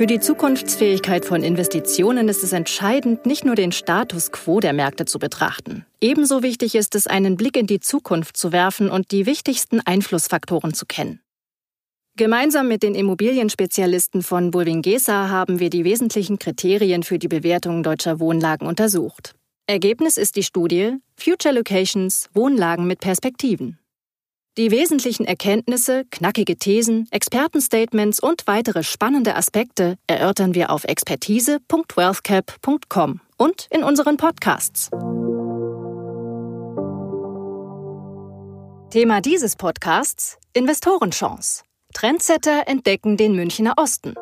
Für die Zukunftsfähigkeit von Investitionen ist es entscheidend, nicht nur den Status quo der Märkte zu betrachten. Ebenso wichtig ist es, einen Blick in die Zukunft zu werfen und die wichtigsten Einflussfaktoren zu kennen. Gemeinsam mit den Immobilienspezialisten von Bulwingesa haben wir die wesentlichen Kriterien für die Bewertung deutscher Wohnlagen untersucht. Ergebnis ist die Studie Future Locations Wohnlagen mit Perspektiven. Die wesentlichen Erkenntnisse, knackige Thesen, Expertenstatements und weitere spannende Aspekte erörtern wir auf expertise.wealthcap.com und in unseren Podcasts. Thema dieses Podcasts Investorenchance. Trendsetter entdecken den Münchner Osten.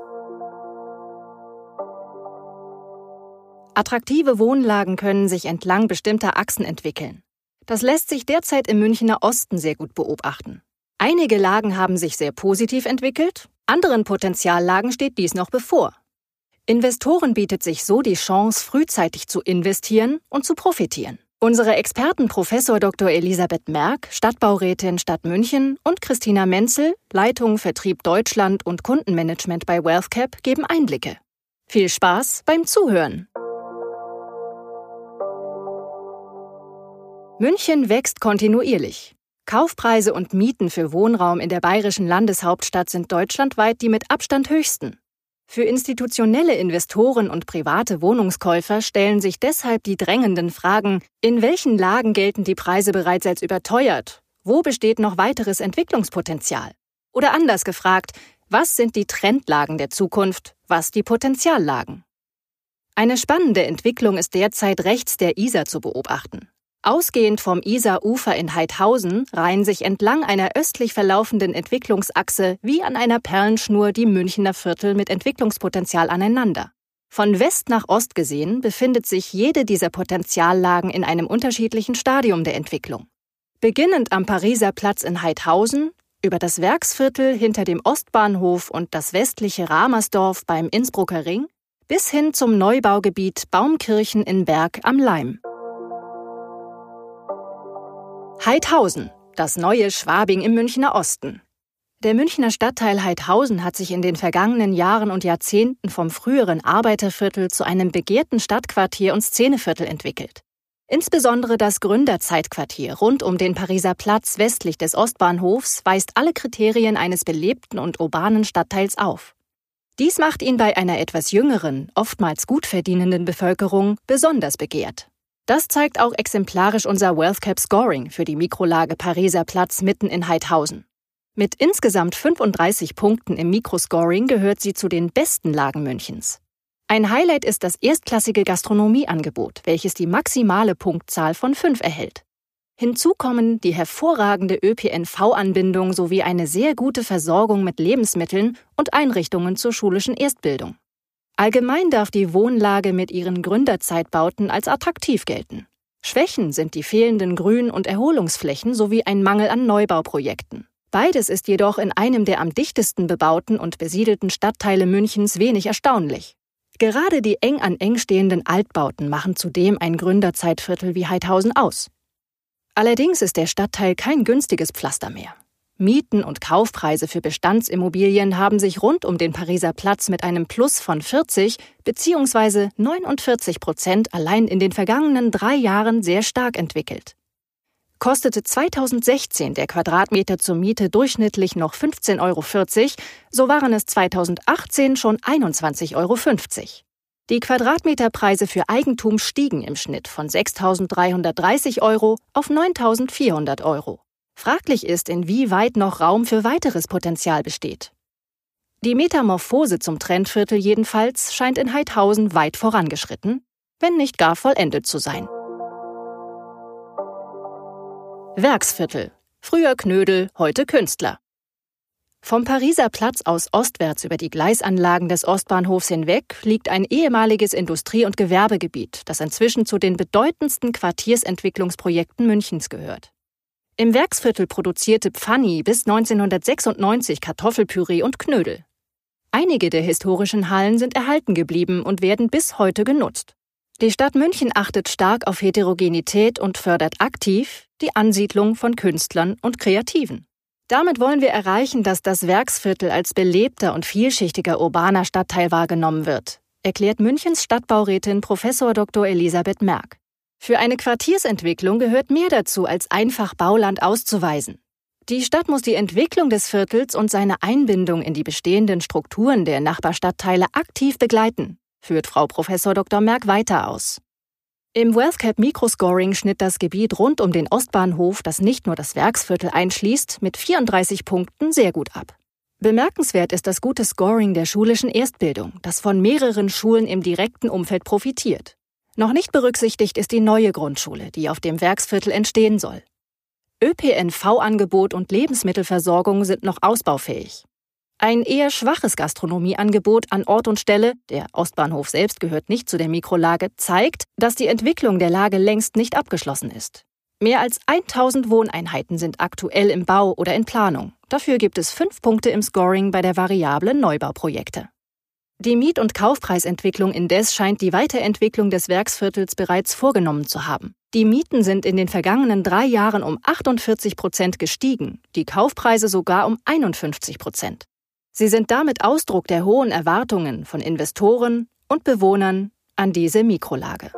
Attraktive Wohnlagen können sich entlang bestimmter Achsen entwickeln. Das lässt sich derzeit im Münchner Osten sehr gut beobachten. Einige Lagen haben sich sehr positiv entwickelt, anderen Potenziallagen steht dies noch bevor. Investoren bietet sich so die Chance, frühzeitig zu investieren und zu profitieren. Unsere Experten Professor Dr. Elisabeth Merck, Stadtbaurätin Stadt München und Christina Menzel, Leitung Vertrieb Deutschland und Kundenmanagement bei WealthCap geben Einblicke. Viel Spaß beim Zuhören! München wächst kontinuierlich. Kaufpreise und Mieten für Wohnraum in der bayerischen Landeshauptstadt sind deutschlandweit die mit Abstand höchsten. Für institutionelle Investoren und private Wohnungskäufer stellen sich deshalb die drängenden Fragen, in welchen Lagen gelten die Preise bereits als überteuert? Wo besteht noch weiteres Entwicklungspotenzial? Oder anders gefragt, was sind die Trendlagen der Zukunft, was die Potenziallagen? Eine spannende Entwicklung ist derzeit rechts der Isar zu beobachten. Ausgehend vom Isar-Ufer in Heidhausen reihen sich entlang einer östlich verlaufenden Entwicklungsachse wie an einer Perlenschnur die Münchner Viertel mit Entwicklungspotenzial aneinander. Von West nach Ost gesehen befindet sich jede dieser Potenziallagen in einem unterschiedlichen Stadium der Entwicklung. Beginnend am Pariser Platz in Heidhausen, über das Werksviertel hinter dem Ostbahnhof und das westliche Ramersdorf beim Innsbrucker Ring, bis hin zum Neubaugebiet Baumkirchen in Berg am Leim. Heidhausen, das neue Schwabing im Münchner Osten. Der Münchner Stadtteil Heidhausen hat sich in den vergangenen Jahren und Jahrzehnten vom früheren Arbeiterviertel zu einem begehrten Stadtquartier und Szeneviertel entwickelt. Insbesondere das Gründerzeitquartier rund um den Pariser Platz westlich des Ostbahnhofs weist alle Kriterien eines belebten und urbanen Stadtteils auf. Dies macht ihn bei einer etwas jüngeren, oftmals gut verdienenden Bevölkerung besonders begehrt. Das zeigt auch exemplarisch unser WealthCap Scoring für die Mikrolage Pariser Platz mitten in Heidhausen. Mit insgesamt 35 Punkten im Mikroscoring gehört sie zu den besten Lagen Münchens. Ein Highlight ist das erstklassige Gastronomieangebot, welches die maximale Punktzahl von 5 erhält. Hinzu kommen die hervorragende ÖPNV-Anbindung sowie eine sehr gute Versorgung mit Lebensmitteln und Einrichtungen zur schulischen Erstbildung. Allgemein darf die Wohnlage mit ihren Gründerzeitbauten als attraktiv gelten. Schwächen sind die fehlenden Grün- und Erholungsflächen sowie ein Mangel an Neubauprojekten. Beides ist jedoch in einem der am dichtesten bebauten und besiedelten Stadtteile Münchens wenig erstaunlich. Gerade die eng an eng stehenden Altbauten machen zudem ein Gründerzeitviertel wie Heidhausen aus. Allerdings ist der Stadtteil kein günstiges Pflaster mehr. Mieten und Kaufpreise für Bestandsimmobilien haben sich rund um den Pariser Platz mit einem Plus von 40 bzw. 49 Prozent allein in den vergangenen drei Jahren sehr stark entwickelt. Kostete 2016 der Quadratmeter zur Miete durchschnittlich noch 15,40 Euro, so waren es 2018 schon 21,50 Euro. Die Quadratmeterpreise für Eigentum stiegen im Schnitt von 6.330 Euro auf 9.400 Euro. Fraglich ist, inwieweit noch Raum für weiteres Potenzial besteht. Die Metamorphose zum Trendviertel jedenfalls scheint in Heidhausen weit vorangeschritten, wenn nicht gar vollendet zu sein. Werksviertel. Früher Knödel, heute Künstler. Vom Pariser Platz aus ostwärts über die Gleisanlagen des Ostbahnhofs hinweg liegt ein ehemaliges Industrie- und Gewerbegebiet, das inzwischen zu den bedeutendsten Quartiersentwicklungsprojekten Münchens gehört. Im Werksviertel produzierte Pfanny bis 1996 Kartoffelpüree und Knödel. Einige der historischen Hallen sind erhalten geblieben und werden bis heute genutzt. Die Stadt München achtet stark auf Heterogenität und fördert aktiv die Ansiedlung von Künstlern und Kreativen. Damit wollen wir erreichen, dass das Werksviertel als belebter und vielschichtiger urbaner Stadtteil wahrgenommen wird, erklärt Münchens Stadtbaurätin Prof. Dr. Elisabeth Merck. Für eine Quartiersentwicklung gehört mehr dazu, als einfach Bauland auszuweisen. Die Stadt muss die Entwicklung des Viertels und seine Einbindung in die bestehenden Strukturen der Nachbarstadtteile aktiv begleiten, führt Frau Prof. Dr. Merck weiter aus. Im WealthCap Microscoring schnitt das Gebiet rund um den Ostbahnhof, das nicht nur das Werksviertel einschließt, mit 34 Punkten sehr gut ab. Bemerkenswert ist das gute Scoring der schulischen Erstbildung, das von mehreren Schulen im direkten Umfeld profitiert. Noch nicht berücksichtigt ist die neue Grundschule, die auf dem Werksviertel entstehen soll. ÖPNV-Angebot und Lebensmittelversorgung sind noch ausbaufähig. Ein eher schwaches Gastronomieangebot an Ort und Stelle, der Ostbahnhof selbst gehört nicht zu der Mikrolage, zeigt, dass die Entwicklung der Lage längst nicht abgeschlossen ist. Mehr als 1000 Wohneinheiten sind aktuell im Bau oder in Planung. Dafür gibt es fünf Punkte im Scoring bei der Variable Neubauprojekte. Die Miet- und Kaufpreisentwicklung indes scheint die Weiterentwicklung des Werksviertels bereits vorgenommen zu haben. Die Mieten sind in den vergangenen drei Jahren um 48 Prozent gestiegen, die Kaufpreise sogar um 51 Prozent. Sie sind damit Ausdruck der hohen Erwartungen von Investoren und Bewohnern an diese Mikrolage.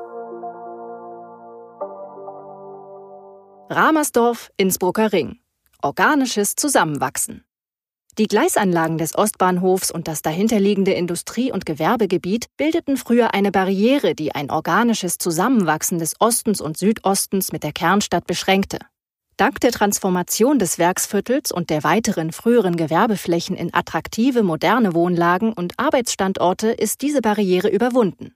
Ramersdorf, Innsbrucker Ring. Organisches Zusammenwachsen. Die Gleisanlagen des Ostbahnhofs und das dahinterliegende Industrie- und Gewerbegebiet bildeten früher eine Barriere, die ein organisches Zusammenwachsen des Ostens und Südostens mit der Kernstadt beschränkte. Dank der Transformation des Werksviertels und der weiteren früheren Gewerbeflächen in attraktive moderne Wohnlagen und Arbeitsstandorte ist diese Barriere überwunden.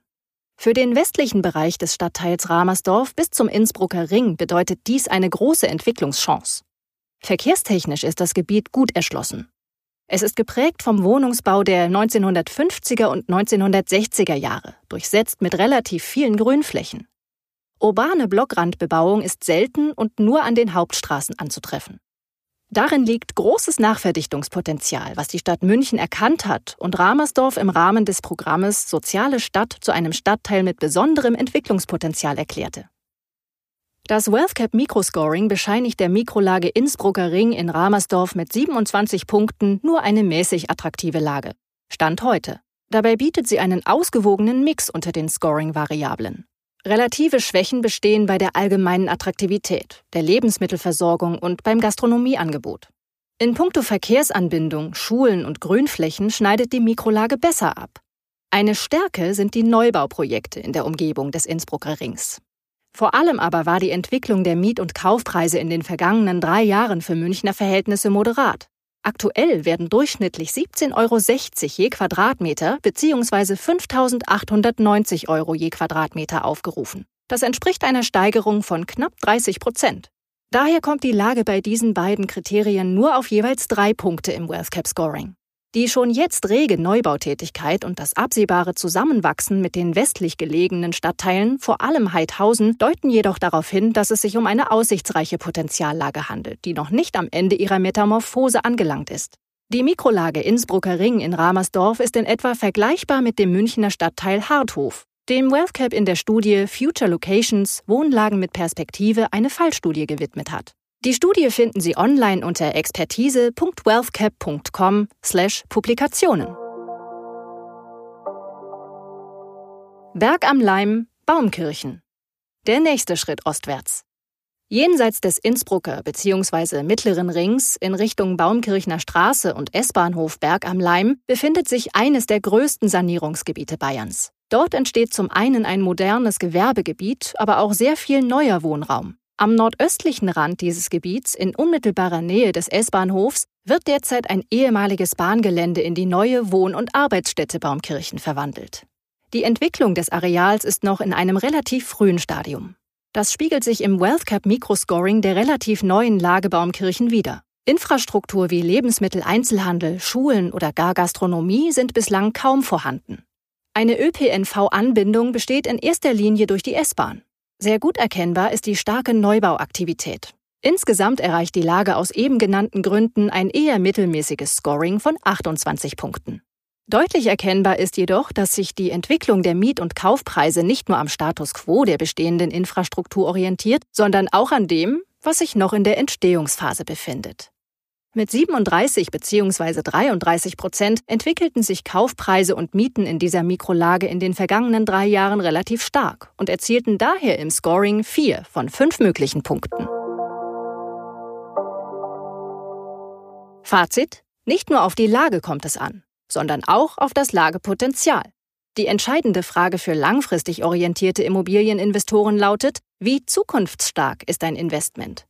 Für den westlichen Bereich des Stadtteils Ramersdorf bis zum Innsbrucker Ring bedeutet dies eine große Entwicklungschance. Verkehrstechnisch ist das Gebiet gut erschlossen. Es ist geprägt vom Wohnungsbau der 1950er und 1960er Jahre, durchsetzt mit relativ vielen Grünflächen. Urbane Blockrandbebauung ist selten und nur an den Hauptstraßen anzutreffen. Darin liegt großes Nachverdichtungspotenzial, was die Stadt München erkannt hat und Ramersdorf im Rahmen des Programmes Soziale Stadt zu einem Stadtteil mit besonderem Entwicklungspotenzial erklärte. Das WealthCap Microscoring bescheinigt der Mikrolage Innsbrucker Ring in Ramersdorf mit 27 Punkten nur eine mäßig attraktive Lage. Stand heute. Dabei bietet sie einen ausgewogenen Mix unter den Scoring-Variablen. Relative Schwächen bestehen bei der allgemeinen Attraktivität, der Lebensmittelversorgung und beim Gastronomieangebot. In puncto Verkehrsanbindung, Schulen und Grünflächen schneidet die Mikrolage besser ab. Eine Stärke sind die Neubauprojekte in der Umgebung des Innsbrucker Rings. Vor allem aber war die Entwicklung der Miet- und Kaufpreise in den vergangenen drei Jahren für Münchner Verhältnisse moderat. Aktuell werden durchschnittlich 17,60 Euro je Quadratmeter bzw. 5.890 Euro je Quadratmeter aufgerufen. Das entspricht einer Steigerung von knapp 30 Prozent. Daher kommt die Lage bei diesen beiden Kriterien nur auf jeweils drei Punkte im WealthCap Scoring. Die schon jetzt rege Neubautätigkeit und das absehbare Zusammenwachsen mit den westlich gelegenen Stadtteilen, vor allem Heidhausen, deuten jedoch darauf hin, dass es sich um eine aussichtsreiche Potenziallage handelt, die noch nicht am Ende ihrer Metamorphose angelangt ist. Die Mikrolage Innsbrucker Ring in Ramersdorf ist in etwa vergleichbar mit dem Münchner Stadtteil Harthof, dem WealthCap in der Studie Future Locations Wohnlagen mit Perspektive eine Fallstudie gewidmet hat. Die Studie finden Sie online unter expertise.wealthcap.com/publikationen. Berg am Leim, Baumkirchen. Der nächste Schritt ostwärts. Jenseits des Innsbrucker bzw. Mittleren Rings in Richtung Baumkirchner Straße und S-Bahnhof Berg am Leim befindet sich eines der größten Sanierungsgebiete Bayerns. Dort entsteht zum einen ein modernes Gewerbegebiet, aber auch sehr viel neuer Wohnraum. Am nordöstlichen Rand dieses Gebiets, in unmittelbarer Nähe des S-Bahnhofs, wird derzeit ein ehemaliges Bahngelände in die neue Wohn- und Arbeitsstätte Baumkirchen verwandelt. Die Entwicklung des Areals ist noch in einem relativ frühen Stadium. Das spiegelt sich im WealthCap Microscoring der relativ neuen Lage Baumkirchen wider. Infrastruktur wie Lebensmitteleinzelhandel, Schulen oder gar Gastronomie sind bislang kaum vorhanden. Eine ÖPNV-Anbindung besteht in erster Linie durch die S-Bahn. Sehr gut erkennbar ist die starke Neubauaktivität. Insgesamt erreicht die Lage aus eben genannten Gründen ein eher mittelmäßiges Scoring von 28 Punkten. Deutlich erkennbar ist jedoch, dass sich die Entwicklung der Miet- und Kaufpreise nicht nur am Status quo der bestehenden Infrastruktur orientiert, sondern auch an dem, was sich noch in der Entstehungsphase befindet. Mit 37 bzw. 33 Prozent entwickelten sich Kaufpreise und Mieten in dieser Mikrolage in den vergangenen drei Jahren relativ stark und erzielten daher im Scoring vier von fünf möglichen Punkten. Fazit: Nicht nur auf die Lage kommt es an, sondern auch auf das Lagepotenzial. Die entscheidende Frage für langfristig orientierte Immobilieninvestoren lautet, wie zukunftsstark ist ein Investment?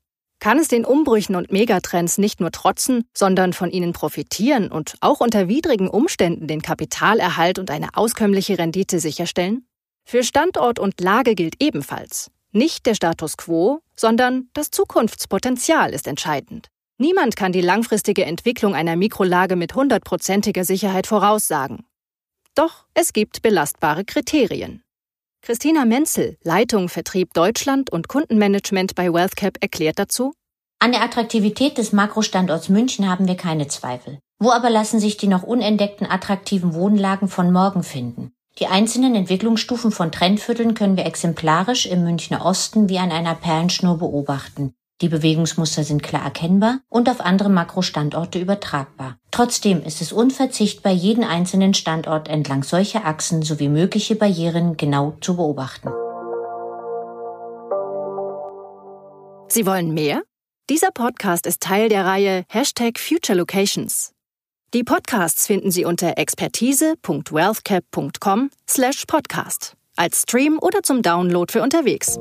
Kann es den Umbrüchen und Megatrends nicht nur trotzen, sondern von ihnen profitieren und auch unter widrigen Umständen den Kapitalerhalt und eine auskömmliche Rendite sicherstellen? Für Standort und Lage gilt ebenfalls, nicht der Status quo, sondern das Zukunftspotenzial ist entscheidend. Niemand kann die langfristige Entwicklung einer Mikrolage mit hundertprozentiger Sicherheit voraussagen. Doch es gibt belastbare Kriterien. Christina Menzel, Leitung Vertrieb Deutschland und Kundenmanagement bei WealthCap, erklärt dazu, an der Attraktivität des Makrostandorts München haben wir keine Zweifel. Wo aber lassen sich die noch unentdeckten attraktiven Wohnlagen von morgen finden? Die einzelnen Entwicklungsstufen von Trendvierteln können wir exemplarisch im Münchner Osten wie an einer Perlenschnur beobachten. Die Bewegungsmuster sind klar erkennbar und auf andere Makrostandorte übertragbar. Trotzdem ist es unverzichtbar, jeden einzelnen Standort entlang solcher Achsen sowie mögliche Barrieren genau zu beobachten. Sie wollen mehr? Dieser Podcast ist Teil der Reihe Hashtag Future Locations. Die Podcasts finden Sie unter expertise.wealthcap.com slash podcast als Stream oder zum Download für unterwegs.